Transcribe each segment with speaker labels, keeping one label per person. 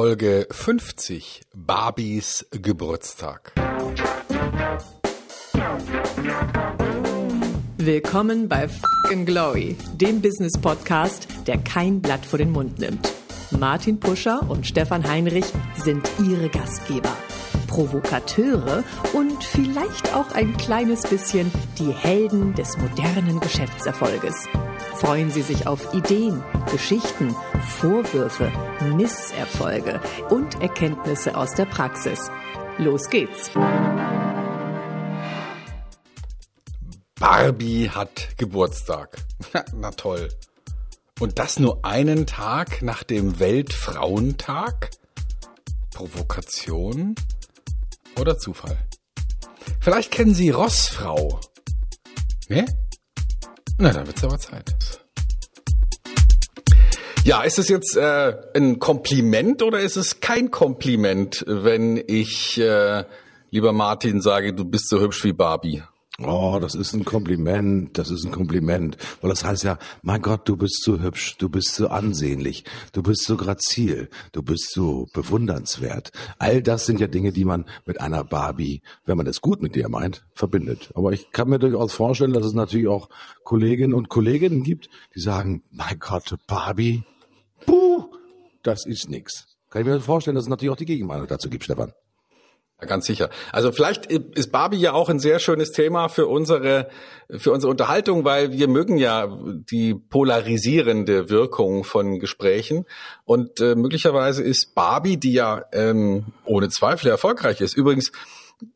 Speaker 1: Folge 50 Barbies Geburtstag.
Speaker 2: Willkommen bei Fucking Glory, dem Business Podcast, der kein Blatt vor den Mund nimmt. Martin Puscher und Stefan Heinrich sind ihre Gastgeber. Provokateure und vielleicht auch ein kleines bisschen die Helden des modernen Geschäftserfolges. Freuen Sie sich auf Ideen, Geschichten, Vorwürfe, Misserfolge und Erkenntnisse aus der Praxis. Los geht's!
Speaker 1: Barbie hat Geburtstag. Na toll. Und das nur einen Tag nach dem Weltfrauentag? Provokation oder Zufall? Vielleicht kennen Sie Rossfrau. Ne? Na, dann wird's aber Zeit. Ja, ist es jetzt äh, ein Kompliment oder ist es kein Kompliment, wenn ich, äh, lieber Martin, sage, du bist so hübsch wie Barbie?
Speaker 3: Oh, das ist ein Kompliment, das ist ein Kompliment. Weil das heißt ja, mein Gott, du bist so hübsch, du bist so ansehnlich, du bist so grazil, du bist so bewundernswert. All das sind ja Dinge, die man mit einer Barbie, wenn man es gut mit dir meint, verbindet. Aber ich kann mir durchaus vorstellen, dass es natürlich auch Kolleginnen und Kolleginnen gibt, die sagen, mein Gott, Barbie, puh, das ist nix. Kann ich mir vorstellen, dass es natürlich auch die Gegenmeinung dazu gibt, Stefan.
Speaker 1: Ja, ganz sicher. Also vielleicht ist Barbie ja auch ein sehr schönes Thema für unsere, für unsere Unterhaltung, weil wir mögen ja die polarisierende Wirkung von Gesprächen. Und äh, möglicherweise ist Barbie, die ja ähm, ohne Zweifel erfolgreich ist. Übrigens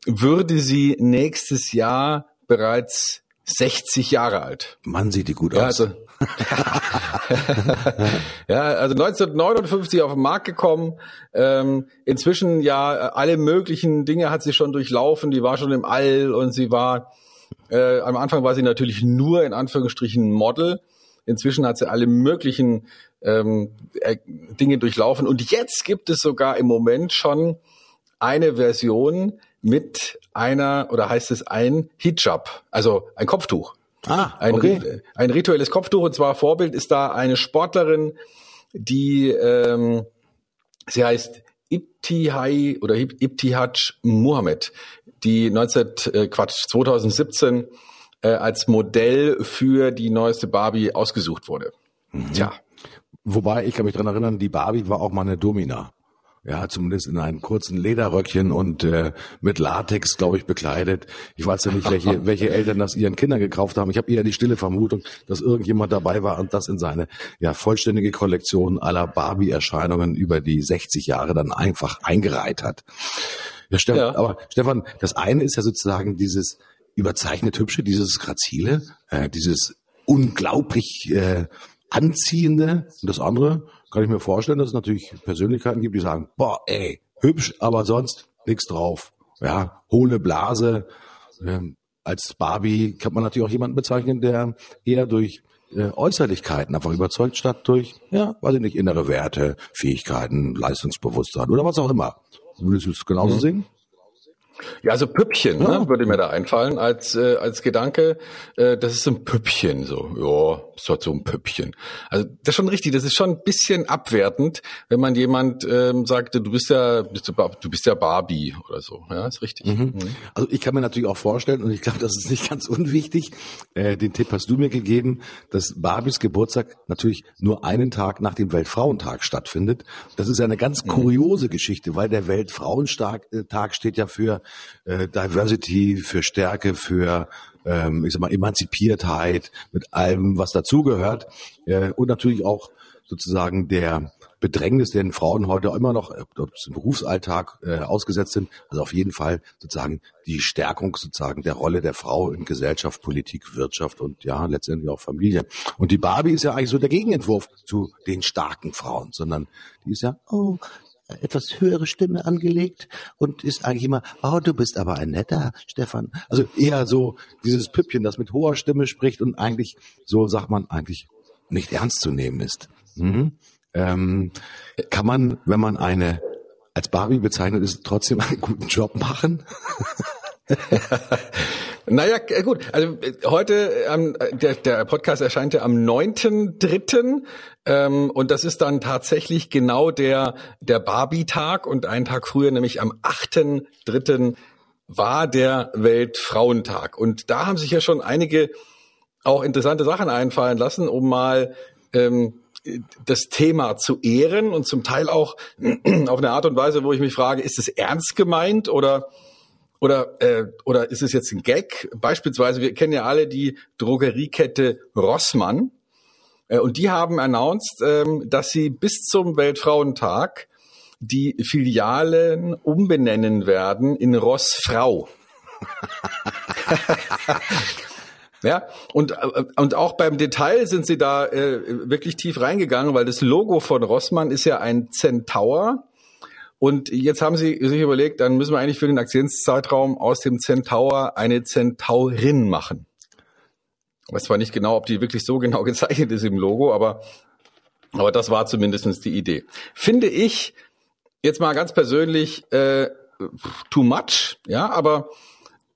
Speaker 1: würde sie nächstes Jahr bereits 60 Jahre alt.
Speaker 3: Mann, sieht die gut
Speaker 1: Ja,
Speaker 3: aus.
Speaker 1: also, ja, also 1959 auf den Markt gekommen. Ähm, inzwischen ja alle möglichen Dinge hat sie schon durchlaufen. Die war schon im All und sie war äh, am Anfang war sie natürlich nur in Anführungsstrichen Model. Inzwischen hat sie alle möglichen ähm, äh, Dinge durchlaufen und jetzt gibt es sogar im Moment schon eine Version mit einer oder heißt es ein Hijab, also ein Kopftuch.
Speaker 3: Ah,
Speaker 1: Ein,
Speaker 3: okay.
Speaker 1: ein rituelles Kopftuch und zwar Vorbild ist da eine Sportlerin, die ähm, sie heißt Ibtihai oder Ib- Ibtihaj Muhammad, die 19, äh, Quatsch, 2017 äh, als Modell für die neueste Barbie ausgesucht wurde. Tja,
Speaker 3: Wobei, ich kann mich dran erinnern, die Barbie war auch mal eine Domina. Ja, zumindest in einem kurzen Lederröckchen und äh, mit Latex, glaube ich, bekleidet. Ich weiß ja nicht, welche, welche Eltern das ihren Kindern gekauft haben. Ich habe eher die stille Vermutung, dass irgendjemand dabei war und das in seine ja vollständige Kollektion aller Barbie-Erscheinungen über die 60 Jahre dann einfach eingereiht hat. Ja, Stefan,
Speaker 1: Ja.
Speaker 3: aber Stefan, das eine ist ja sozusagen dieses überzeichnet hübsche, dieses grazile, äh, dieses unglaublich äh, anziehende. Und das andere kann ich mir vorstellen, dass es natürlich Persönlichkeiten gibt, die sagen, boah, ey, hübsch, aber sonst nichts drauf. Ja, hohle Blase. Ähm, als Barbie kann man natürlich auch jemanden bezeichnen, der eher durch äh, Äußerlichkeiten einfach überzeugt, statt durch, ja, weiß ich nicht, innere Werte, Fähigkeiten, Leistungsbewusstsein oder was auch immer. Würdest du es genauso sehen?
Speaker 1: Ja, also Püppchen
Speaker 3: Ja.
Speaker 1: ne, würde mir da einfallen als äh, als Gedanke. Äh, das ist so ein Püppchen, so ja, ist halt so ein Püppchen. Also das ist schon richtig. Das ist schon ein bisschen abwertend, wenn man jemand ähm, sagte, du bist ja bist du, bist ja Barbie oder so. Ja, ist richtig. Mhm.
Speaker 3: Also ich kann mir natürlich auch vorstellen, und ich glaube, das ist nicht ganz unwichtig, äh, den Tipp hast du mir gegeben, dass Barbies Geburtstag natürlich nur einen Tag nach dem Weltfrauentag stattfindet. Das ist ja eine ganz kuriose Geschichte, weil der Weltfrauentag äh, steht ja für äh, Diversity, für Stärke, für ähm, ich sag mal Emanzipiertheit, mit allem, was dazugehört. Äh, und natürlich auch sozusagen der Bedrängnis, den Frauen heute immer noch im Berufsalltag äh, ausgesetzt sind. Also auf jeden Fall sozusagen die Stärkung sozusagen der Rolle der Frau in Gesellschaft, Politik, Wirtschaft und ja letztendlich auch Familie. Und die Barbie ist ja eigentlich so der Gegenentwurf zu den starken Frauen, sondern die ist ja oh etwas höhere Stimme angelegt und ist eigentlich immer, oh, du bist aber ein netter, Stefan. Also eher so dieses Püppchen, das mit hoher Stimme spricht und eigentlich, so sagt man, eigentlich nicht ernst zu nehmen ist. Mhm. Ähm, kann man, wenn man eine als Barbie bezeichnet ist, trotzdem einen guten Job machen?
Speaker 1: Naja, gut. Also äh, heute, ähm, der, der Podcast erscheint ja am 9.3. Ähm, und das ist dann tatsächlich genau der, der Barbie-Tag und einen Tag früher, nämlich am 8.3. war der Weltfrauentag. Und da haben sich ja schon einige auch interessante Sachen einfallen lassen, um mal ähm, das Thema zu ehren und zum Teil auch auf eine Art und Weise, wo ich mich frage, ist es ernst gemeint oder oder äh, oder ist es jetzt ein Gag? Beispielsweise, wir kennen ja alle die Drogeriekette Rossmann äh, und die haben announced, ähm, dass sie bis zum Weltfrauentag die Filialen umbenennen werden in Rossfrau. Ja, und, äh, und auch beim Detail sind sie da äh, wirklich tief reingegangen, weil das Logo von Rossmann ist ja ein Centaur. Und jetzt haben sie sich überlegt, dann müssen wir eigentlich für den Aktienszeitraum aus dem Centaur eine Centaurin machen. Ich weiß zwar nicht genau, ob die wirklich so genau gezeichnet ist im Logo, aber, aber das war zumindestens die Idee. Finde ich jetzt mal ganz persönlich äh, too much, ja, aber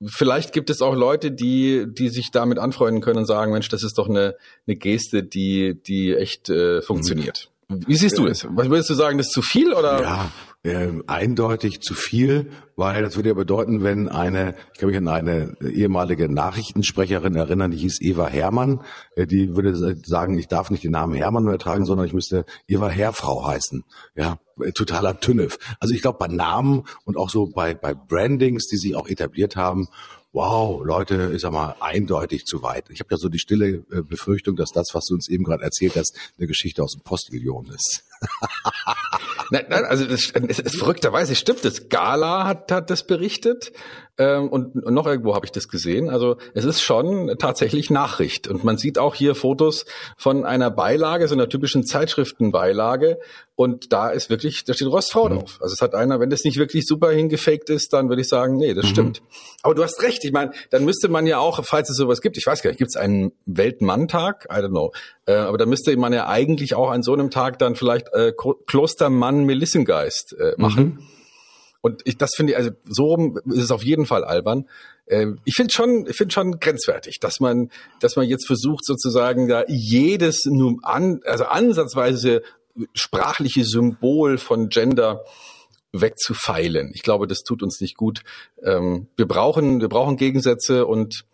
Speaker 1: vielleicht gibt es auch Leute, die, die sich damit anfreunden können und sagen, Mensch, das ist doch eine, eine Geste, die, die echt äh, funktioniert. Wie siehst du das? Was würdest du sagen, das ist zu viel oder?
Speaker 3: Ja, äh, eindeutig zu viel, weil das würde ja bedeuten, wenn eine, ich kann mich an eine ehemalige Nachrichtensprecherin erinnern, die hieß Eva Hermann, äh, die würde sagen, ich darf nicht den Namen Hermann mehr tragen, sondern ich müsste Eva Herrfrau heißen. Ja, äh, totaler Tünnef. Also ich glaube, bei Namen und auch so bei, bei Brandings, die sie auch etabliert haben, wow, Leute, ich sag mal, eindeutig zu weit. Ich habe ja so die stille äh, Befürchtung, dass das, was du uns eben gerade erzählt hast, eine Geschichte aus dem Postillon ist.
Speaker 1: nein, nein, also das, es ist verrückterweise stimmt es. Gala hat, hat das berichtet ähm, und, und noch irgendwo habe ich das gesehen. Also es ist schon tatsächlich Nachricht und man sieht auch hier Fotos von einer Beilage, so einer typischen Zeitschriftenbeilage und da ist wirklich, da steht Rostfrau mhm. drauf. Also es hat einer, wenn das nicht wirklich super hingefaked ist, dann würde ich sagen, nee, das mhm. stimmt. Aber du hast recht. Ich meine, dann müsste man ja auch, falls es sowas gibt, ich weiß gar nicht, gibt es einen Weltmanntag? I don't know. Äh, aber da müsste man ja eigentlich auch an so einem Tag dann vielleicht äh, Klostermann Melissengeist äh, machen. Mhm. Und ich, das finde ich, also so rum ist es auf jeden Fall albern. Äh, ich finde schon, ich finde schon grenzwertig, dass man, dass man jetzt versucht sozusagen da jedes nur an, also ansatzweise sprachliche Symbol von Gender wegzufeilen. Ich glaube, das tut uns nicht gut. Ähm, wir brauchen, wir brauchen Gegensätze und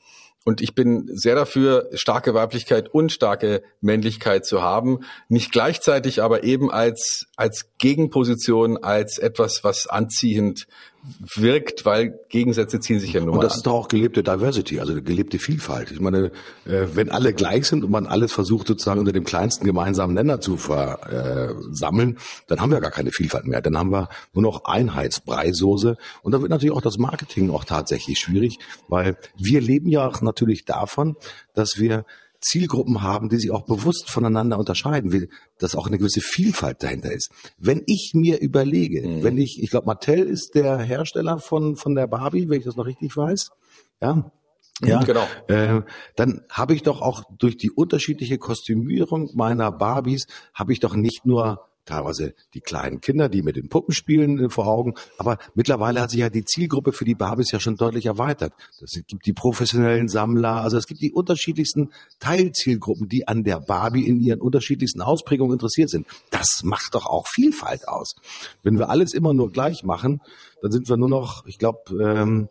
Speaker 1: und ich bin sehr dafür, starke Weiblichkeit und starke Männlichkeit zu haben. Nicht gleichzeitig, aber eben als, als Gegenposition, als etwas, was anziehend wirkt, weil Gegensätze ziehen sich ja nur.
Speaker 3: Und das an. ist doch auch gelebte Diversity, also gelebte Vielfalt. Ich meine, äh, wenn alle gleich sind und man alles versucht sozusagen unter dem kleinsten gemeinsamen Nenner zu versammeln, dann haben wir gar keine Vielfalt mehr. Dann haben wir nur noch Einheitsbreisoße. Und da wird natürlich auch das Marketing auch tatsächlich schwierig, weil wir leben ja auch natürlich davon, dass wir Zielgruppen haben, die sich auch bewusst voneinander unterscheiden will, dass auch eine gewisse Vielfalt dahinter ist. Wenn ich mir überlege, mhm. wenn ich, ich glaube, Mattel ist der Hersteller von, von der Barbie, wenn ich das noch richtig weiß, ja, mhm, ja, genau. Äh, dann habe ich doch auch durch die unterschiedliche Kostümierung meiner Barbies habe ich doch nicht nur teilweise die kleinen Kinder, die mit den Puppen spielen äh, vor Augen. Aber mittlerweile hat sich ja die Zielgruppe für die Barbies ja schon deutlich erweitert. Es gibt die professionellen Sammler, also es gibt die unterschiedlichsten Teilzielgruppen, die an der Barbie in ihren unterschiedlichsten Ausprägungen interessiert sind. Das macht doch auch Vielfalt aus. Wenn wir alles immer nur gleich machen, dann sind wir nur noch, ich glaube, ähm,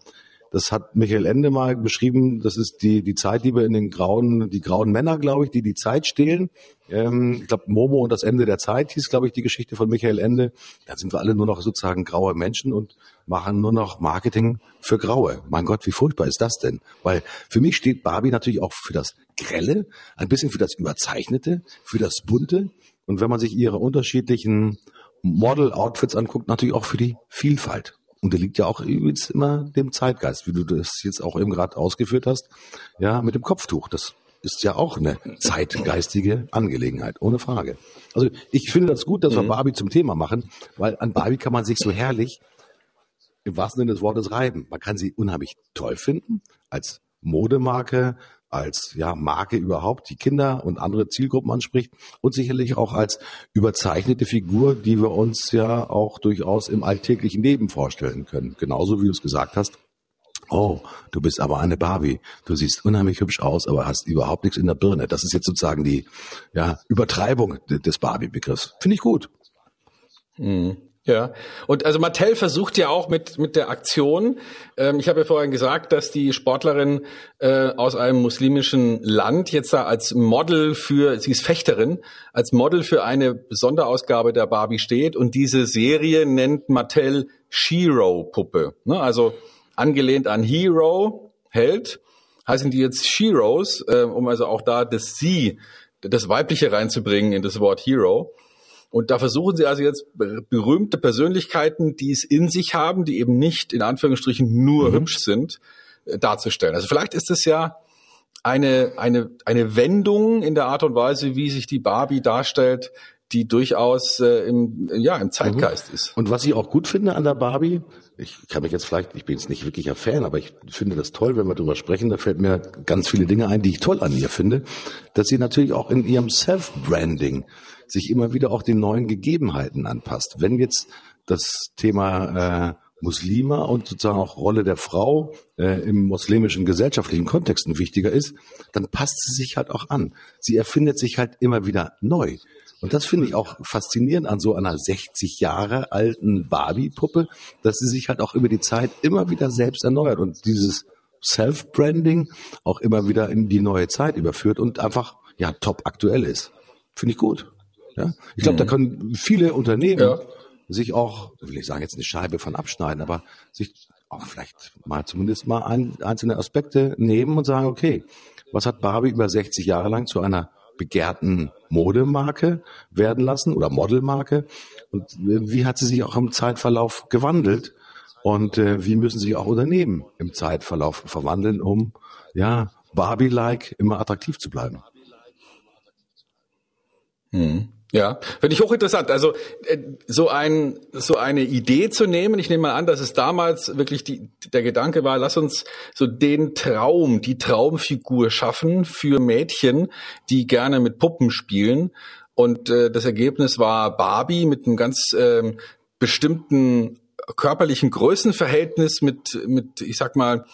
Speaker 3: das hat Michael Ende mal beschrieben. Das ist die, die Zeitliebe in den grauen, die grauen Männer, glaube ich, die die Zeit stehlen. Ähm, ich glaube, Momo und das Ende der Zeit hieß, glaube ich, die Geschichte von Michael Ende. Da sind wir alle nur noch sozusagen graue Menschen und machen nur noch Marketing für Graue. Mein Gott, wie furchtbar ist das denn? Weil für mich steht Barbie natürlich auch für das Grelle, ein bisschen für das Überzeichnete, für das Bunte. Und wenn man sich ihre unterschiedlichen Model-Outfits anguckt, natürlich auch für die Vielfalt. Und der liegt ja auch übrigens immer dem Zeitgeist, wie du das jetzt auch eben gerade ausgeführt hast, ja, mit dem Kopftuch. Das ist ja auch eine zeitgeistige Angelegenheit, ohne Frage. Also ich finde das gut, dass wir mhm. Barbie zum Thema machen, weil an Barbie kann man sich so herrlich im wahrsten Sinne des Wortes reiben. Man kann sie unheimlich toll finden als Modemarke, als ja, Marke überhaupt, die Kinder und andere Zielgruppen anspricht und sicherlich auch als überzeichnete Figur, die wir uns ja auch durchaus im alltäglichen Leben vorstellen können. Genauso wie du es gesagt hast, oh, du bist aber eine Barbie. Du siehst unheimlich hübsch aus, aber hast überhaupt nichts in der Birne. Das ist jetzt sozusagen die ja, Übertreibung des Barbie-Begriffs. Finde ich gut.
Speaker 1: Mhm. Ja, und also Mattel versucht ja auch mit mit der Aktion. Ähm, ich habe ja vorhin gesagt, dass die Sportlerin äh, aus einem muslimischen Land jetzt da als Model für, sie ist Fechterin, als Model für eine Sonderausgabe der Barbie steht und diese Serie nennt Mattel Shiro Puppe. Ne? Also angelehnt an Hero Held heißen die jetzt Sheroes, äh, um also auch da das Sie, das Weibliche reinzubringen in das Wort Hero. Und da versuchen sie also jetzt berühmte Persönlichkeiten, die es in sich haben, die eben nicht in Anführungsstrichen nur mhm. hübsch sind, äh, darzustellen. Also vielleicht ist es ja eine, eine, eine Wendung in der Art und Weise, wie sich die Barbie darstellt, die durchaus äh, im, ja, im Zeitgeist mhm. ist.
Speaker 3: Und was ich auch gut finde an der Barbie, ich kann mich jetzt vielleicht, ich bin jetzt nicht wirklicher Fan, aber ich finde das toll, wenn wir darüber sprechen, da fällt mir ganz viele Dinge ein, die ich toll an ihr finde, dass sie natürlich auch in ihrem Self-Branding sich immer wieder auch den neuen Gegebenheiten anpasst. Wenn jetzt das Thema äh, Muslima und sozusagen auch Rolle der Frau äh, im muslimischen gesellschaftlichen Kontext ein wichtiger ist, dann passt sie sich halt auch an. Sie erfindet sich halt immer wieder neu. Und das finde ich auch faszinierend an so einer 60 Jahre alten Barbie-Puppe, dass sie sich halt auch über die Zeit immer wieder selbst erneuert und dieses Self-Branding auch immer wieder in die neue Zeit überführt und einfach ja top aktuell ist. Finde ich gut. Ja? Ich glaube, mhm. da können viele Unternehmen ja. sich auch, will ich sagen, jetzt eine Scheibe von abschneiden, aber sich auch vielleicht mal zumindest mal ein, einzelne Aspekte nehmen und sagen, okay, was hat Barbie über 60 Jahre lang zu einer begehrten Modemarke werden lassen oder Modelmarke? Und wie hat sie sich auch im Zeitverlauf gewandelt? Und äh, wie müssen sich auch Unternehmen im Zeitverlauf verwandeln, um ja Barbie-like immer attraktiv zu bleiben?
Speaker 1: Hm. Ja, finde ich hochinteressant. Also äh, so ein so eine Idee zu nehmen. Ich nehme mal an, dass es damals wirklich die, der Gedanke war, lass uns so den Traum, die Traumfigur schaffen für Mädchen, die gerne mit Puppen spielen. Und äh, das Ergebnis war Barbie mit einem ganz ähm, bestimmten körperlichen Größenverhältnis mit mit ich sag mal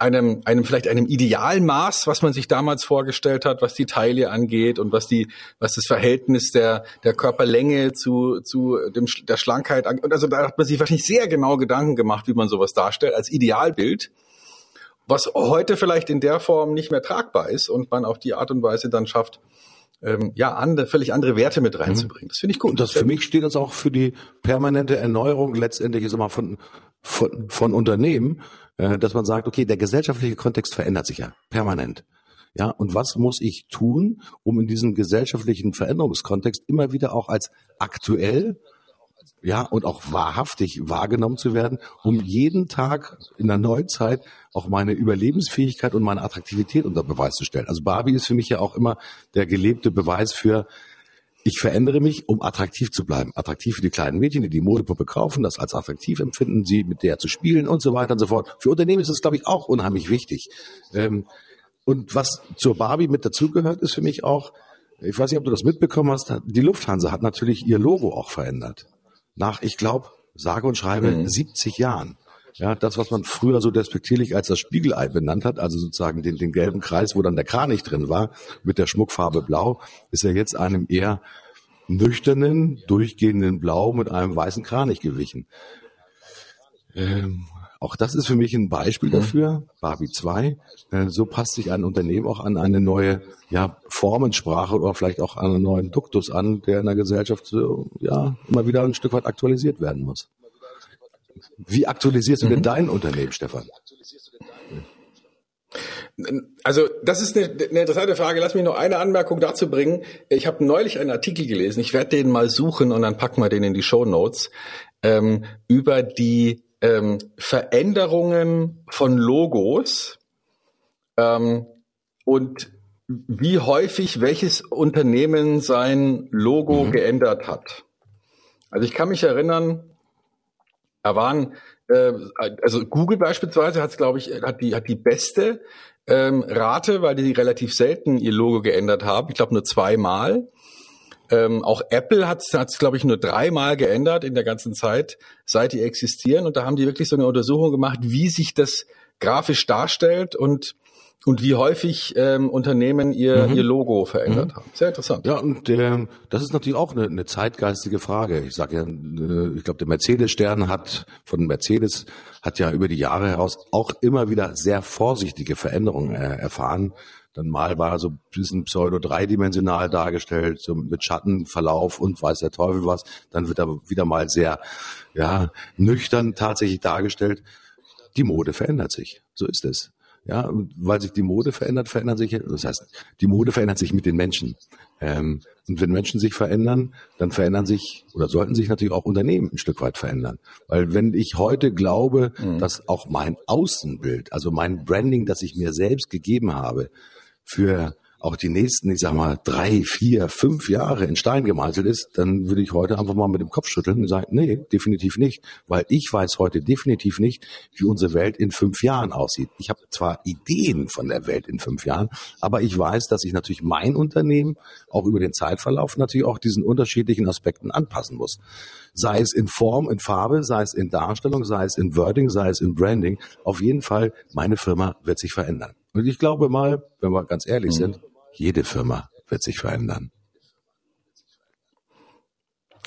Speaker 1: einem, einem vielleicht einem Idealmaß, was man sich damals vorgestellt hat, was die Taille angeht und was die, was das Verhältnis der, der Körperlänge zu, zu dem, der Schlankheit angeht. Und also da hat man sich wahrscheinlich sehr genau Gedanken gemacht, wie man sowas darstellt, als Idealbild, was heute vielleicht in der Form nicht mehr tragbar ist und man auf die Art und Weise dann schafft, ähm, ja, andere, völlig andere Werte mit reinzubringen. Das finde ich gut.
Speaker 3: Und das für mich steht das auch für die permanente Erneuerung letztendlich ist immer von, von, von Unternehmen, äh, dass man sagt, okay, der gesellschaftliche Kontext verändert sich ja permanent. Ja, und was muss ich tun, um in diesem gesellschaftlichen Veränderungskontext immer wieder auch als aktuell ja, und auch wahrhaftig wahrgenommen zu werden, um jeden Tag in der Neuzeit auch meine Überlebensfähigkeit und meine Attraktivität unter Beweis zu stellen. Also Barbie ist für mich ja auch immer der gelebte Beweis für, ich verändere mich, um attraktiv zu bleiben. Attraktiv für die kleinen Mädchen, die die Modepuppe kaufen, das als attraktiv empfinden, sie mit der zu spielen und so weiter und so fort. Für Unternehmen ist das, glaube ich, auch unheimlich wichtig. Ähm, und was zur Barbie mit dazugehört, ist für mich auch, ich weiß nicht, ob du das mitbekommen hast, die Lufthansa hat natürlich ihr Logo auch verändert. Nach, ich glaube, sage und schreibe mhm. 70 Jahren. Ja, das, was man früher so despektierlich als das Spiegelei benannt hat, also sozusagen den, den gelben Kreis, wo dann der Kranich drin war, mit der Schmuckfarbe Blau, ist er jetzt einem eher nüchternen, durchgehenden Blau mit einem weißen Kranich gewichen. Ähm, auch das ist für mich ein Beispiel mhm. dafür, Barbie 2. Äh, so passt sich ein Unternehmen auch an eine neue ja, Formensprache oder vielleicht auch an einen neuen Duktus an, der in der Gesellschaft so, ja, immer wieder ein Stück weit aktualisiert werden muss. Wie aktualisierst du mhm. denn dein Unternehmen, Stefan?
Speaker 1: Also das ist eine, eine, interessante Frage. Lass mich noch eine Anmerkung dazu bringen. Ich habe neulich einen Artikel gelesen. Ich werde den mal suchen und dann packen wir den in die Show Notes ähm, über die ähm, Veränderungen von Logos ähm, und wie häufig welches Unternehmen sein Logo mhm. geändert hat. Also ich kann mich erinnern, da waren, äh, also Google beispielsweise hat glaube ich, hat die, hat die beste ähm, Rate, weil die relativ selten ihr Logo geändert haben. Ich glaube nur zweimal. Ähm, auch Apple hat es, glaube ich, nur dreimal geändert in der ganzen Zeit, seit die existieren. Und da haben die wirklich so eine Untersuchung gemacht, wie sich das grafisch darstellt und und wie häufig ähm, Unternehmen ihr, mhm. ihr Logo verändert mhm. haben. Sehr interessant.
Speaker 3: Ja, und äh, das ist natürlich auch eine, eine zeitgeistige Frage. Ich sage ja, äh, ich glaube, der Mercedes-Stern hat von Mercedes hat ja über die Jahre heraus auch immer wieder sehr vorsichtige Veränderungen äh, erfahren. Dann mal war er so ein bisschen pseudo dreidimensional dargestellt, so mit Schattenverlauf und weiß der Teufel was. Dann wird er wieder mal sehr ja, nüchtern tatsächlich dargestellt. Die Mode verändert sich. So ist es. Ja, weil sich die Mode verändert, verändert sich, das heißt, die Mode verändert sich mit den Menschen. Ähm, und wenn Menschen sich verändern, dann verändern sich oder sollten sich natürlich auch Unternehmen ein Stück weit verändern. Weil wenn ich heute glaube, mhm. dass auch mein Außenbild, also mein Branding, das ich mir selbst gegeben habe, für auch die nächsten, ich sag mal, drei, vier, fünf Jahre in Stein gemeißelt ist, dann würde ich heute einfach mal mit dem Kopf schütteln und sagen, nee, definitiv nicht. Weil ich weiß heute definitiv nicht, wie unsere Welt in fünf Jahren aussieht. Ich habe zwar Ideen von der Welt in fünf Jahren, aber ich weiß, dass ich natürlich mein Unternehmen auch über den Zeitverlauf natürlich auch diesen unterschiedlichen Aspekten anpassen muss. Sei es in Form, in Farbe, sei es in Darstellung, sei es in Wording, sei es in Branding. Auf jeden Fall, meine Firma wird sich verändern. Und ich glaube mal, wenn wir ganz ehrlich mhm. sind, jede Firma wird sich verändern.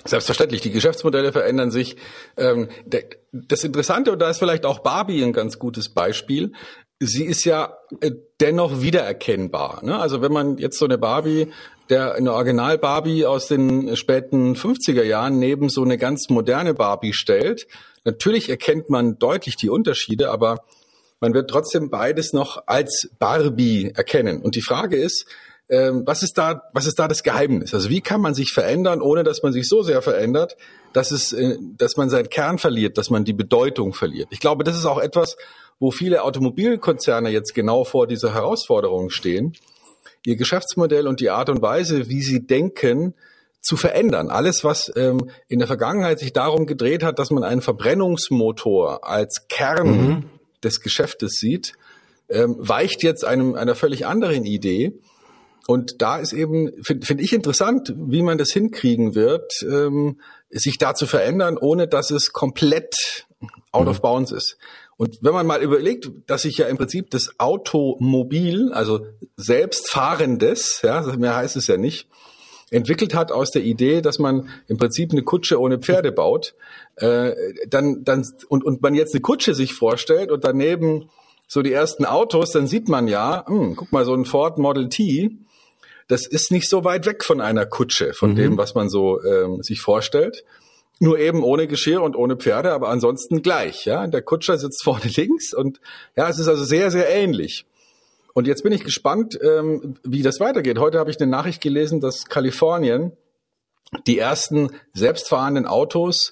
Speaker 1: Selbstverständlich, die Geschäftsmodelle verändern sich. Ähm, das Interessante, und da ist vielleicht auch Barbie ein ganz gutes Beispiel, sie ist ja äh, dennoch wiedererkennbar. Ne? Also wenn man jetzt so eine Barbie, der eine Original Barbie aus den späten 50er Jahren neben so eine ganz moderne Barbie stellt, natürlich erkennt man deutlich die Unterschiede, aber man wird trotzdem beides noch als Barbie erkennen. Und die Frage ist, ähm, was ist da, was ist da das Geheimnis? Also wie kann man sich verändern, ohne dass man sich so sehr verändert, dass es, äh, dass man seinen Kern verliert, dass man die Bedeutung verliert? Ich glaube, das ist auch etwas, wo viele Automobilkonzerne jetzt genau vor dieser Herausforderung stehen, ihr Geschäftsmodell und die Art und Weise, wie sie denken, zu verändern. Alles, was ähm, in der Vergangenheit sich darum gedreht hat, dass man einen Verbrennungsmotor als Kern mhm des Geschäftes sieht, ähm, weicht jetzt einem einer völlig anderen Idee. Und da ist eben, finde find ich interessant, wie man das hinkriegen wird, ähm, sich da zu verändern, ohne dass es komplett out mhm. of bounds ist. Und wenn man mal überlegt, dass sich ja im Prinzip das Automobil, also selbstfahrendes, ja, mehr heißt es ja nicht, entwickelt hat aus der Idee, dass man im Prinzip eine Kutsche ohne Pferde baut, äh, dann, dann und, und man jetzt eine Kutsche sich vorstellt und daneben so die ersten Autos, dann sieht man ja, hm, guck mal, so ein Ford Model T, das ist nicht so weit weg von einer Kutsche, von mhm. dem, was man so ähm, sich vorstellt. Nur eben ohne Geschirr und ohne Pferde, aber ansonsten gleich. Ja, der Kutscher sitzt vorne links und ja, es ist also sehr, sehr ähnlich. Und jetzt bin ich gespannt, ähm, wie das weitergeht. Heute habe ich eine Nachricht gelesen, dass Kalifornien die ersten selbstfahrenden Autos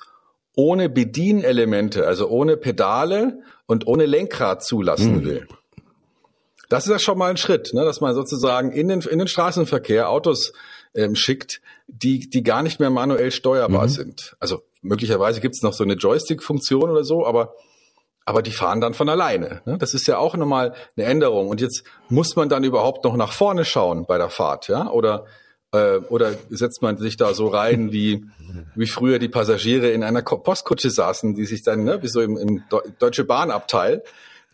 Speaker 1: ohne Bedienelemente, also ohne Pedale und ohne Lenkrad zulassen mhm. will. Das ist ja schon mal ein Schritt, ne, dass man sozusagen in den, in den Straßenverkehr Autos ähm, schickt, die, die gar nicht mehr manuell steuerbar mhm. sind. Also möglicherweise gibt es noch so eine Joystick-Funktion oder so, aber aber die fahren dann von alleine. Ne? Das ist ja auch nochmal eine Änderung. Und jetzt muss man dann überhaupt noch nach vorne schauen bei der Fahrt, ja? Oder äh, oder setzt man sich da so rein, wie wie früher die Passagiere in einer Postkutsche saßen, die sich dann, ne, wie so im, im Deutsche Bahnabteil.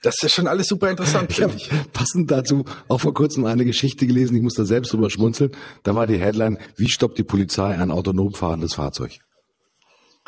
Speaker 1: Das ist schon alles super interessant,
Speaker 3: finde ich. Passend dazu auch vor kurzem eine Geschichte gelesen, ich muss da selbst drüber schmunzeln. Da war die Headline, wie stoppt die Polizei ein autonom fahrendes Fahrzeug?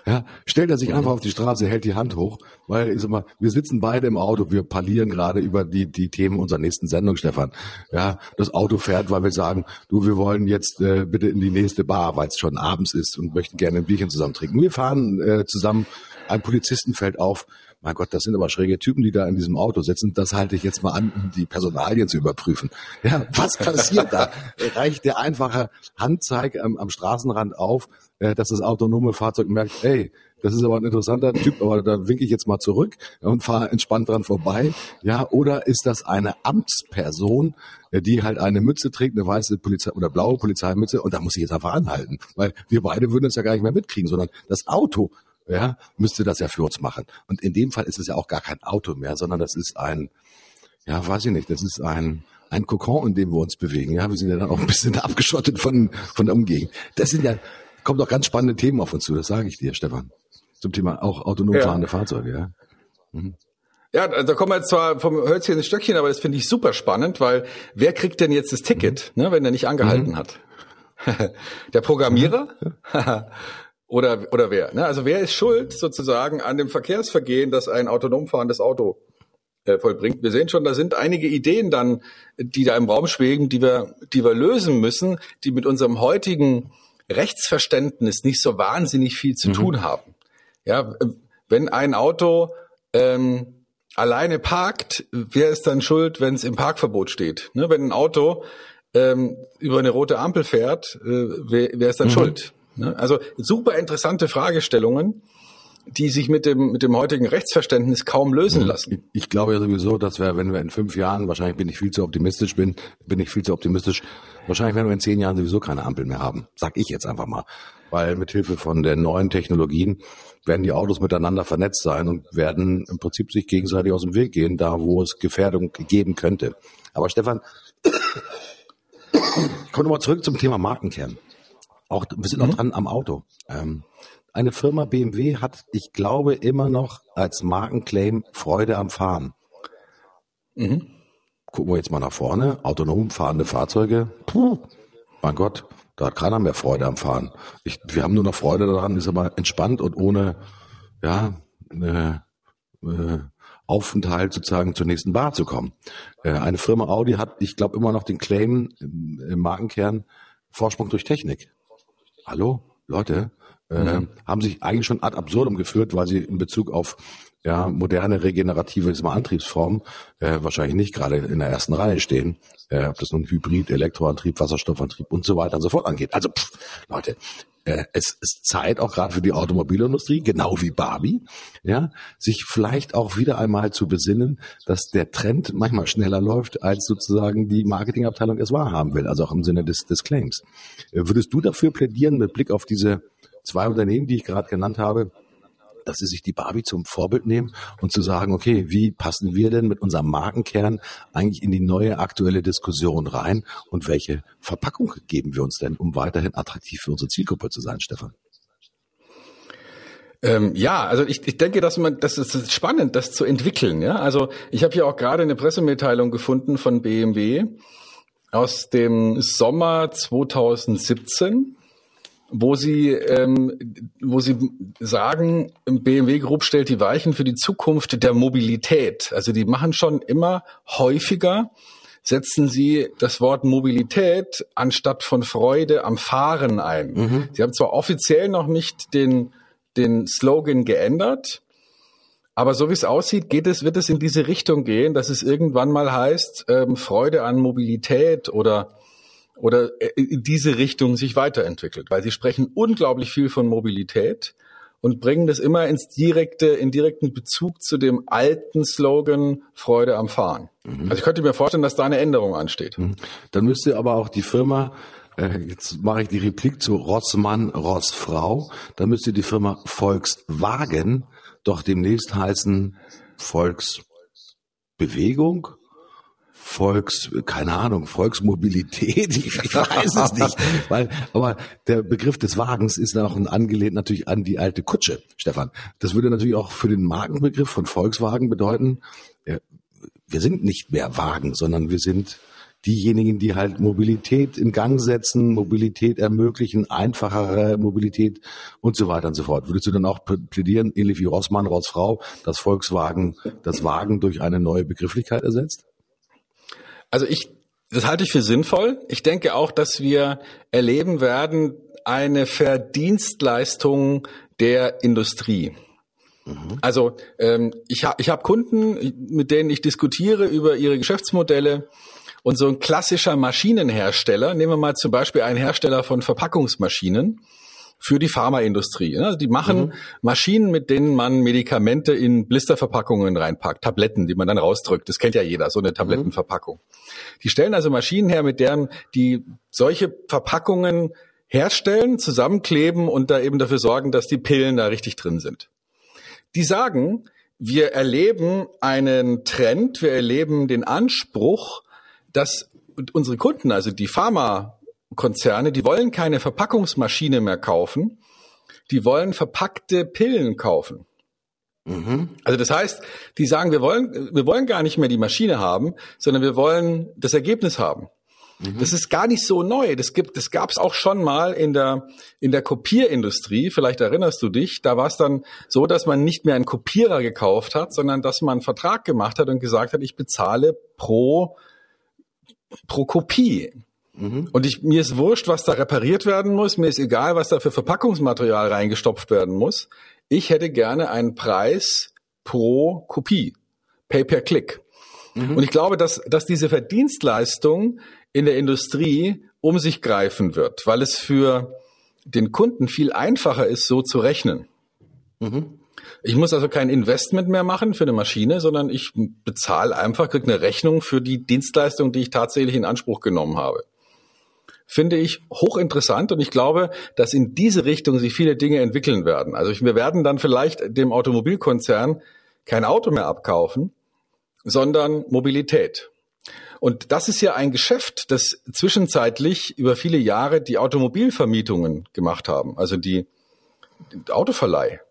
Speaker 3: Ja, stellt er sich einfach auf die Straße, hält die Hand hoch, weil ich sag mal, wir sitzen beide im Auto, wir parlieren gerade über die die Themen unserer nächsten Sendung, Stefan. Ja, das Auto fährt, weil wir sagen, du, wir wollen jetzt äh, bitte in die nächste Bar, weil es schon abends ist und möchten gerne ein Bierchen zusammen trinken. Wir fahren äh, zusammen, ein Polizisten fällt auf, mein Gott, das sind aber schräge Typen, die da in diesem Auto sitzen. Das halte ich jetzt mal an, um die Personalien zu überprüfen. Ja, was passiert da? Reicht der einfache Handzeig am, am Straßenrand auf, äh, dass das autonome Fahrzeug merkt, hey, das ist aber ein interessanter Typ, aber da winke ich jetzt mal zurück und fahre entspannt dran vorbei. Ja, oder ist das eine Amtsperson, äh, die halt eine Mütze trägt, eine weiße Polizei oder blaue Polizeimütze und da muss ich jetzt einfach anhalten, weil wir beide würden es ja gar nicht mehr mitkriegen, sondern das Auto ja, müsste das ja für uns machen. Und in dem Fall ist es ja auch gar kein Auto mehr, sondern das ist ein, ja, weiß ich nicht, das ist ein, ein Kokon, in dem wir uns bewegen. Ja, wir sind ja dann auch ein bisschen abgeschottet von, von der Umgebung. Das sind ja, kommt auch ganz spannende Themen auf uns zu, das sage ich dir, Stefan. Zum Thema auch autonom ja. fahrende Fahrzeuge, ja. Mhm.
Speaker 1: Ja, da kommen wir jetzt zwar vom Hölzchen ins Stöckchen, aber das finde ich super spannend, weil wer kriegt denn jetzt das Ticket, ne, wenn er nicht angehalten mhm. hat? Der Programmierer? oder, oder wer? Ne? Also wer ist schuld sozusagen an dem Verkehrsvergehen, das ein autonom fahrendes Auto äh, vollbringt? Wir sehen schon, da sind einige Ideen dann, die da im Raum schweben, die wir, die wir lösen müssen, die mit unserem heutigen Rechtsverständnis nicht so wahnsinnig viel zu mhm. tun haben. Ja, wenn ein Auto ähm, alleine parkt, wer ist dann schuld, wenn es im Parkverbot steht? Ne, wenn ein Auto ähm, über eine rote Ampel fährt, äh, wer, wer ist dann mhm. schuld? Ne? Also super interessante Fragestellungen, die sich mit dem, mit dem heutigen Rechtsverständnis kaum lösen mhm. lassen.
Speaker 3: Ich glaube ja sowieso, dass wir, wenn wir in fünf Jahren, wahrscheinlich bin ich viel zu optimistisch, bin, bin ich viel zu optimistisch, wahrscheinlich werden wir in zehn Jahren sowieso keine Ampel mehr haben. Sag ich jetzt einfach mal. Weil mit Hilfe von den neuen Technologien werden die Autos miteinander vernetzt sein und werden im Prinzip sich gegenseitig aus dem Weg gehen, da wo es Gefährdung geben könnte. Aber Stefan, ich komme nochmal zurück zum Thema Markenkern. Auch, wir sind noch mhm. dran am Auto. Ähm, eine Firma BMW hat, ich glaube, immer noch als Markenclaim Freude am Fahren. Mhm. Gucken wir jetzt mal nach vorne. Autonom fahrende Fahrzeuge. Puh, mein Gott, da hat keiner mehr Freude am Fahren. Ich, wir haben nur noch Freude daran, ist aber entspannt und ohne, ja, eine, äh, Aufenthalt sozusagen zur nächsten Bar zu kommen. Äh, eine Firma Audi hat, ich glaube, immer noch den Claim im, im Markenkern Vorsprung durch Technik. Hallo, Leute, äh, mhm. haben sich eigentlich schon ad absurdum geführt, weil sie in Bezug auf ja, moderne regenerative Antriebsformen äh, wahrscheinlich nicht gerade in der ersten Reihe stehen, äh, ob das nun Hybrid, Elektroantrieb, Wasserstoffantrieb und so weiter und so fort angeht. Also pff, Leute, äh, es ist Zeit auch gerade für die Automobilindustrie, genau wie Barbie, ja, sich vielleicht auch wieder einmal zu besinnen, dass der Trend manchmal schneller läuft, als sozusagen die Marketingabteilung es wahrhaben will, also auch im Sinne des, des Claims. Äh, würdest du dafür plädieren, mit Blick auf diese zwei Unternehmen, die ich gerade genannt habe, dass sie sich die Barbie zum Vorbild nehmen und zu sagen, okay, wie passen wir denn mit unserem Markenkern eigentlich in die neue aktuelle Diskussion rein und welche Verpackung geben wir uns denn, um weiterhin attraktiv für unsere Zielgruppe zu sein, Stefan?
Speaker 1: Ähm, ja, also ich, ich denke, dass man, das ist spannend, das zu entwickeln. Ja, also ich habe hier auch gerade eine Pressemitteilung gefunden von BMW aus dem Sommer 2017 wo sie, ähm, wo sie sagen, BMW Group stellt die Weichen für die Zukunft der Mobilität. Also die machen schon immer häufiger, setzen sie das Wort Mobilität anstatt von Freude am Fahren ein. Mhm. Sie haben zwar offiziell noch nicht den, den Slogan geändert, aber so wie es aussieht, geht es, wird es in diese Richtung gehen, dass es irgendwann mal heißt, ähm, Freude an Mobilität oder oder äh, in diese Richtung sich weiterentwickelt, weil sie sprechen unglaublich viel von Mobilität und bringen das immer ins direkte, in direkten Bezug zu dem alten Slogan Freude am Fahren. Mhm. Also ich könnte mir vorstellen, dass da eine Änderung ansteht. Mhm.
Speaker 3: Dann müsste aber auch die Firma, äh, jetzt mache ich die Replik zu Rossmann, Rossfrau, dann müsste die Firma Volkswagen doch demnächst heißen Volksbewegung Volks, keine Ahnung, Volksmobilität, ich, ich weiß es nicht, weil, aber der Begriff des Wagens ist dann auch angelehnt natürlich an die alte Kutsche, Stefan. Das würde natürlich auch für den Markenbegriff von Volkswagen bedeuten, wir sind nicht mehr Wagen, sondern wir sind diejenigen, die halt Mobilität in Gang setzen, Mobilität ermöglichen, einfachere Mobilität und so weiter und so fort. Würdest du dann auch plädieren, ähnlich wie Rossmann, Rossfrau, dass Volkswagen das Wagen durch eine neue Begrifflichkeit ersetzt?
Speaker 1: Also ich, das halte ich für sinnvoll. Ich denke auch, dass wir erleben werden eine Verdienstleistung der Industrie. Mhm. Also ähm, ich habe ich hab Kunden, mit denen ich diskutiere über ihre Geschäftsmodelle. Und so ein klassischer Maschinenhersteller, nehmen wir mal zum Beispiel einen Hersteller von Verpackungsmaschinen, für die Pharmaindustrie. Also die machen mhm. Maschinen, mit denen man Medikamente in Blisterverpackungen reinpackt, Tabletten, die man dann rausdrückt. Das kennt ja jeder, so eine Tablettenverpackung. Mhm. Die stellen also Maschinen her, mit deren die solche Verpackungen herstellen, zusammenkleben und da eben dafür sorgen, dass die Pillen da richtig drin sind. Die sagen, wir erleben einen Trend, wir erleben den Anspruch, dass unsere Kunden, also die Pharma Konzerne, die wollen keine Verpackungsmaschine mehr kaufen, die wollen verpackte Pillen kaufen. Mhm. Also das heißt, die sagen, wir wollen, wir wollen gar nicht mehr die Maschine haben, sondern wir wollen das Ergebnis haben. Mhm. Das ist gar nicht so neu. Das gibt, das gab es auch schon mal in der in der Kopierindustrie. Vielleicht erinnerst du dich. Da war es dann so, dass man nicht mehr einen Kopierer gekauft hat, sondern dass man einen Vertrag gemacht hat und gesagt hat, ich bezahle pro pro Kopie. Mhm. Und ich, mir ist wurscht, was da repariert werden muss. Mir ist egal, was da für Verpackungsmaterial reingestopft werden muss. Ich hätte gerne einen Preis pro Kopie. Pay per Click. Mhm. Und ich glaube, dass, dass diese Verdienstleistung in der Industrie um sich greifen wird, weil es für den Kunden viel einfacher ist, so zu rechnen. Mhm. Ich muss also kein Investment mehr machen für eine Maschine, sondern ich bezahle einfach, kriege eine Rechnung für die Dienstleistung, die ich tatsächlich in Anspruch genommen habe. Finde ich hochinteressant und ich glaube, dass in diese Richtung sich viele Dinge entwickeln werden. Also wir werden dann vielleicht dem Automobilkonzern kein Auto mehr abkaufen, sondern Mobilität. Und das ist ja ein Geschäft, das zwischenzeitlich über viele Jahre die Automobilvermietungen gemacht haben, also die, die Autoverleih.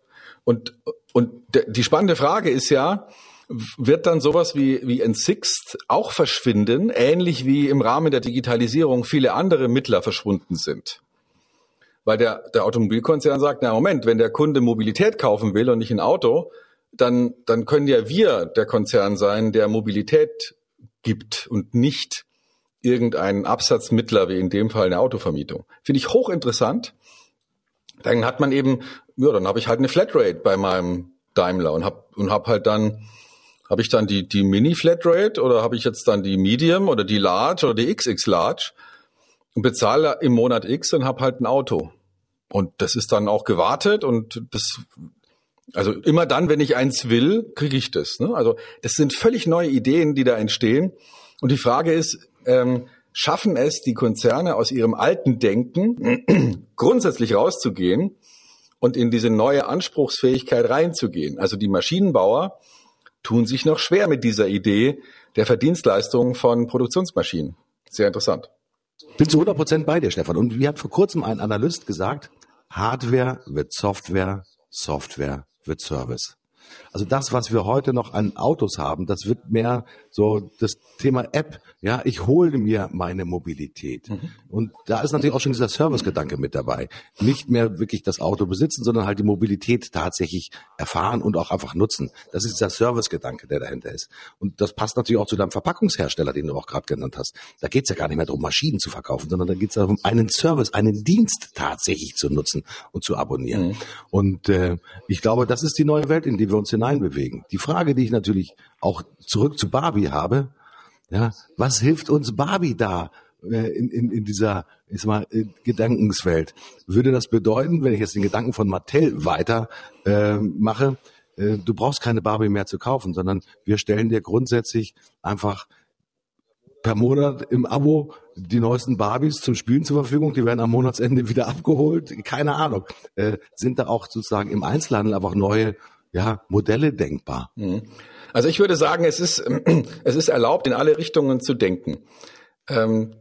Speaker 1: Und, und die spannende Frage ist ja, wird dann sowas wie, wie N6 auch verschwinden, ähnlich wie im Rahmen der Digitalisierung viele andere Mittler verschwunden sind? Weil der, der Automobilkonzern sagt, na Moment, wenn der Kunde Mobilität kaufen will und nicht ein Auto, dann, dann können ja wir der Konzern sein, der Mobilität gibt und nicht irgendeinen Absatzmittler, wie in dem Fall eine Autovermietung. Finde ich hochinteressant. Dann hat man eben, ja, dann habe ich halt eine Flatrate bei meinem Daimler und habe und hab halt dann habe ich dann die die Mini Flatrate oder habe ich jetzt dann die Medium oder die Large oder die XX Large und bezahle im Monat X und habe halt ein Auto. Und das ist dann auch gewartet und das also immer dann, wenn ich eins will, kriege ich das. Ne? Also das sind völlig neue Ideen, die da entstehen. Und die Frage ist, ähm, schaffen es die Konzerne aus ihrem alten Denken grundsätzlich rauszugehen und in diese neue Anspruchsfähigkeit reinzugehen? Also die Maschinenbauer tun sich noch schwer mit dieser Idee der Verdienstleistung von Produktionsmaschinen. Sehr interessant.
Speaker 3: Bin zu 100 Prozent bei dir, Stefan. Und wie hat vor kurzem ein Analyst gesagt, Hardware wird Software, Software wird Service. Also das, was wir heute noch an Autos haben, das wird mehr so das Thema App. Ja, ich hole mir meine Mobilität. Mhm. Und da ist natürlich auch schon dieser Servicegedanke mit dabei. Nicht mehr wirklich das Auto besitzen, sondern halt die Mobilität tatsächlich erfahren und auch einfach nutzen. Das ist dieser Servicegedanke, der dahinter ist. Und das passt natürlich auch zu deinem Verpackungshersteller, den du auch gerade genannt hast. Da geht es ja gar nicht mehr darum, Maschinen zu verkaufen, sondern da geht es darum, einen Service, einen Dienst tatsächlich zu nutzen und zu abonnieren. Mhm. Und äh, ich glaube, das ist die neue Welt, in die wir uns hineinbewegen. Die Frage, die ich natürlich auch zurück zu Barbie habe, ja, was hilft uns Barbie da äh, in, in, in dieser ist mal, äh, Gedankenswelt? Würde das bedeuten, wenn ich jetzt den Gedanken von Mattel weiter äh, mache, äh, du brauchst keine Barbie mehr zu kaufen, sondern wir stellen dir grundsätzlich einfach per Monat im Abo die neuesten Barbies zum Spielen zur Verfügung. Die werden am Monatsende wieder abgeholt. Keine Ahnung. Äh, sind da auch sozusagen im Einzelhandel aber auch neue ja, Modelle denkbar?
Speaker 1: Mhm. Also ich würde sagen, es ist, es ist erlaubt, in alle Richtungen zu denken. Ähm,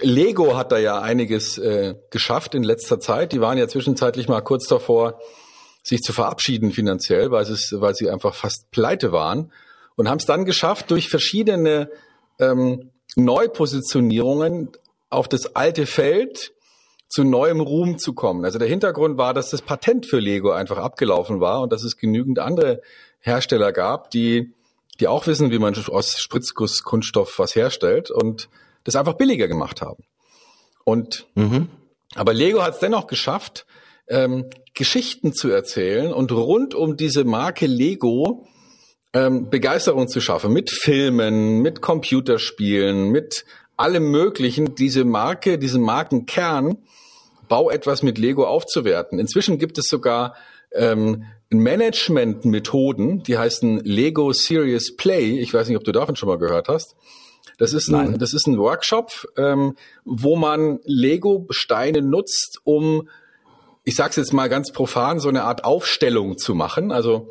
Speaker 1: Lego hat da ja einiges äh, geschafft in letzter Zeit. Die waren ja zwischenzeitlich mal kurz davor, sich zu verabschieden finanziell, weil, es, weil sie einfach fast pleite waren und haben es dann geschafft, durch verschiedene ähm, Neupositionierungen auf das alte Feld zu neuem Ruhm zu kommen. Also der Hintergrund war, dass das Patent für Lego einfach abgelaufen war und dass es genügend andere Hersteller gab, die, die auch wissen, wie man aus Spritzgusskunststoff was herstellt und das einfach billiger gemacht haben. Und mhm. aber Lego hat es dennoch geschafft, ähm, Geschichten zu erzählen und rund um diese Marke Lego ähm, Begeisterung zu schaffen mit Filmen, mit Computerspielen, mit allem Möglichen. Diese Marke, diesen Markenkern Bau etwas mit Lego aufzuwerten. Inzwischen gibt es sogar ähm, Management-Methoden, die heißen Lego Serious Play. Ich weiß nicht, ob du davon schon mal gehört hast. Das ist ein, das ist ein Workshop, ähm, wo man Lego-Steine nutzt, um, ich sag's jetzt mal ganz profan, so eine Art Aufstellung zu machen. Also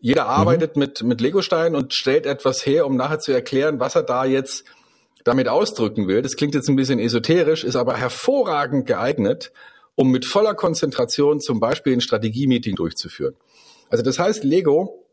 Speaker 1: jeder arbeitet mhm. mit, mit Lego-Steinen und stellt etwas her, um nachher zu erklären, was er da jetzt damit ausdrücken will. Das klingt jetzt ein bisschen esoterisch, ist aber hervorragend geeignet, um mit voller Konzentration zum Beispiel ein Strategie-Meeting durchzuführen. Also das heißt, Lego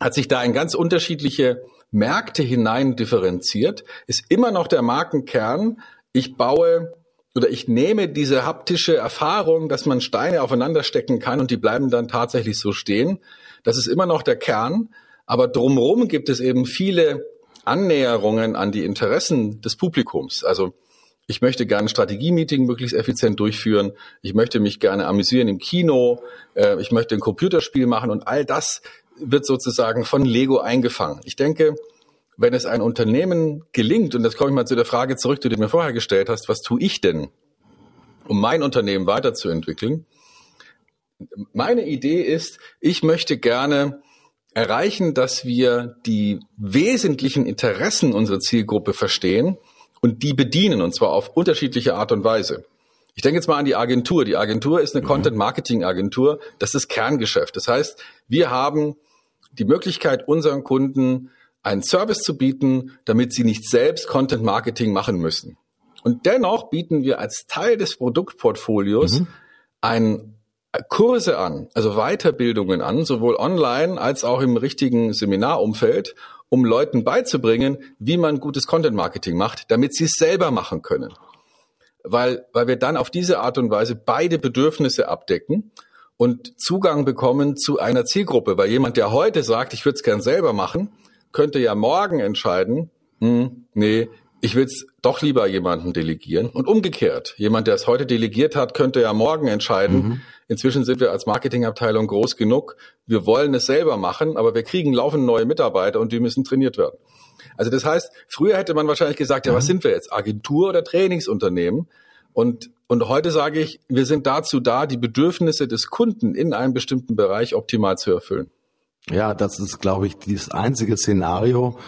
Speaker 1: hat sich da in ganz unterschiedliche Märkte hinein differenziert, ist immer noch der Markenkern. Ich baue oder ich nehme diese haptische Erfahrung, dass man Steine aufeinander stecken kann und die bleiben dann tatsächlich so stehen. Das ist immer noch der Kern. Aber drumherum gibt es eben viele Annäherungen an die Interessen des Publikums. Also ich möchte gerne ein Strategie-Meeting möglichst effizient durchführen. Ich möchte mich gerne amüsieren im Kino. Äh, ich möchte ein Computerspiel machen und all das wird sozusagen von Lego eingefangen. Ich denke, wenn es ein Unternehmen gelingt, und das komme ich mal zu der Frage zurück, die du mir vorher gestellt hast, was tue ich denn, um mein Unternehmen weiterzuentwickeln? Meine Idee ist, ich möchte gerne erreichen, dass wir die wesentlichen Interessen unserer Zielgruppe verstehen und die bedienen, und zwar auf unterschiedliche Art und Weise. Ich denke jetzt mal an die Agentur. Die Agentur ist eine mhm. Content-Marketing-Agentur. Das ist Kerngeschäft. Das heißt, wir haben die Möglichkeit, unseren Kunden einen Service zu bieten, damit sie nicht selbst Content Marketing machen müssen. Und dennoch bieten wir als Teil des Produktportfolios mhm. ein Kurse an, also Weiterbildungen an, sowohl online als auch im richtigen Seminarumfeld, um Leuten beizubringen, wie man gutes Content Marketing macht, damit sie es selber machen können. Weil, weil wir dann auf diese Art und Weise beide Bedürfnisse abdecken und Zugang bekommen zu einer Zielgruppe. Weil jemand, der heute sagt, ich würde es gern selber machen, könnte ja morgen entscheiden, hm, nee, ich will es doch lieber jemanden delegieren. Und umgekehrt, jemand, der es heute delegiert hat, könnte ja morgen entscheiden, mhm. inzwischen sind wir als Marketingabteilung groß genug, wir wollen es selber machen, aber wir kriegen laufend neue Mitarbeiter und die müssen trainiert werden. Also das heißt, früher hätte man wahrscheinlich gesagt, ja, was mhm. sind wir jetzt? Agentur oder Trainingsunternehmen? Und, und heute sage ich, wir sind dazu da, die Bedürfnisse des Kunden in einem bestimmten Bereich optimal zu erfüllen.
Speaker 3: Ja, das ist, glaube ich, das einzige Szenario,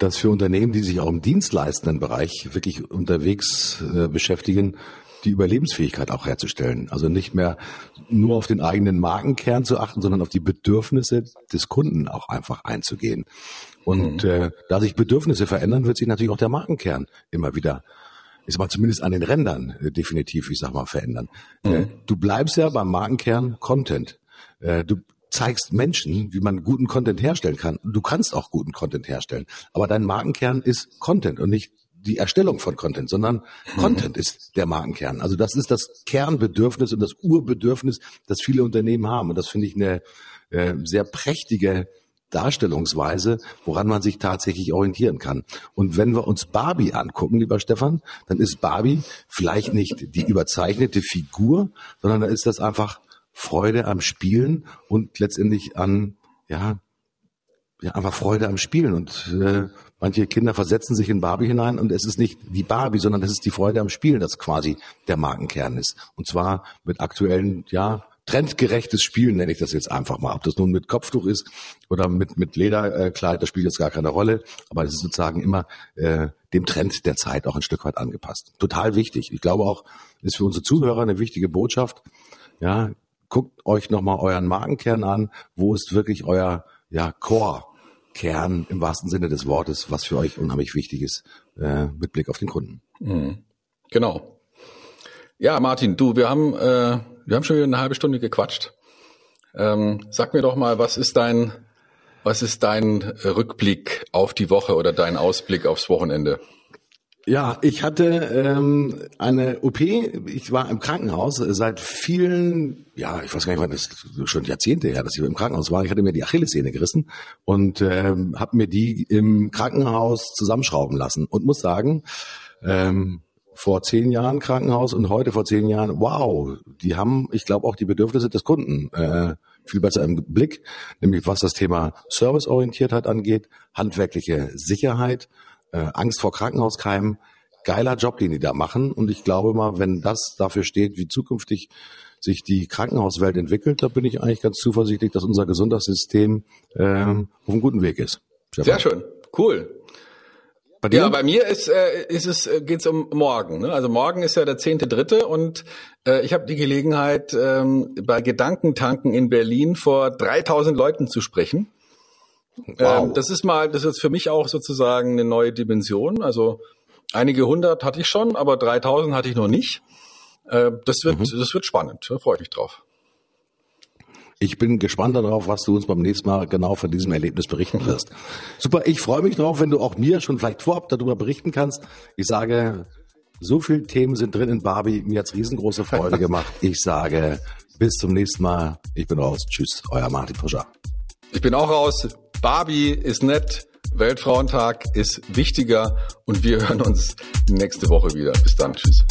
Speaker 3: das für Unternehmen, die sich auch im dienstleistenden Bereich wirklich unterwegs äh, beschäftigen, die Überlebensfähigkeit auch herzustellen. Also nicht mehr nur auf den eigenen Markenkern zu achten, sondern auf die Bedürfnisse des Kunden auch einfach einzugehen. Und mhm. äh, da sich Bedürfnisse verändern, wird sich natürlich auch der Markenkern immer wieder ist mal zumindest an den Rändern äh, definitiv, ich sag mal, verändern. Mhm. Äh, du bleibst ja beim Markenkern Content. Äh, du zeigst Menschen, wie man guten Content herstellen kann. Du kannst auch guten Content herstellen, aber dein Markenkern ist Content und nicht die Erstellung von Content, sondern Content ist der Markenkern. Also das ist das Kernbedürfnis und das Urbedürfnis, das viele Unternehmen haben. Und das finde ich eine äh, sehr prächtige Darstellungsweise, woran man sich tatsächlich orientieren kann. Und wenn wir uns Barbie angucken, lieber Stefan, dann ist Barbie vielleicht nicht die überzeichnete Figur, sondern da ist das einfach Freude am Spielen und letztendlich an, ja, ja, einfach Freude am Spielen. Und äh, manche Kinder versetzen sich in Barbie hinein und es ist nicht die Barbie, sondern es ist die Freude am Spielen, das quasi der Markenkern ist. Und zwar mit aktuellen, ja, trendgerechtes Spielen nenne ich das jetzt einfach mal. Ob das nun mit Kopftuch ist oder mit, mit Lederkleid, das spielt jetzt gar keine Rolle. Aber es ist sozusagen immer äh, dem Trend der Zeit auch ein Stück weit angepasst. Total wichtig. Ich glaube auch, ist für unsere Zuhörer eine wichtige Botschaft. Ja, guckt euch nochmal euren Markenkern an. Wo ist wirklich euer ja, Core-Kern im wahrsten Sinne des Wortes, was für euch unheimlich wichtig ist äh, mit Blick auf den Kunden?
Speaker 1: Mhm. Genau. Ja, Martin, du, wir haben, äh, wir haben schon wieder eine halbe Stunde gequatscht. Ähm, sag mir doch mal, was ist dein, was ist dein Rückblick auf die Woche oder dein Ausblick aufs Wochenende?
Speaker 3: Ja, ich hatte ähm, eine OP. Ich war im Krankenhaus seit vielen, ja, ich weiß gar nicht, das ist schon Jahrzehnte her, dass ich im Krankenhaus war. Ich hatte mir die Achillessehne gerissen und ähm, habe mir die im Krankenhaus zusammenschrauben lassen und muss sagen, ähm, vor zehn Jahren Krankenhaus und heute vor zehn Jahren, wow, die haben, ich glaube, auch die Bedürfnisse des Kunden äh, viel besser im Blick, nämlich was das Thema Serviceorientiertheit angeht, handwerkliche Sicherheit äh, Angst vor Krankenhauskeimen. Geiler Job, den die da machen. Und ich glaube mal, wenn das dafür steht, wie zukünftig sich die Krankenhauswelt entwickelt, da bin ich eigentlich ganz zuversichtlich, dass unser Gesundheitssystem ähm, auf einem guten Weg ist.
Speaker 1: Sehr schön, cool. Bei dir? Ja, bei mir ist, äh, ist es äh, geht's um morgen. Ne? Also morgen ist ja der zehnte Dritte und äh, ich habe die Gelegenheit, ähm, bei Gedankentanken in Berlin vor 3000 Leuten zu sprechen. Wow. Ähm, das ist mal, das ist für mich auch sozusagen eine neue Dimension. Also einige hundert hatte ich schon, aber 3000 hatte ich noch nicht. Äh, das wird, mhm. das wird spannend. Da freue ich mich drauf.
Speaker 3: Ich bin gespannt darauf, was du uns beim nächsten Mal genau von diesem Erlebnis berichten wirst. Super, ich freue mich darauf, wenn du auch mir schon vielleicht vorab darüber berichten kannst. Ich sage, so viele Themen sind drin in Barbie. Mir hat's riesengroße Freude gemacht. Ich sage, bis zum nächsten Mal. Ich bin raus. Tschüss, euer Martin Puscher.
Speaker 1: Ich bin auch raus. Barbie ist nett. Weltfrauentag ist wichtiger und wir hören uns nächste Woche wieder. Bis dann. Tschüss.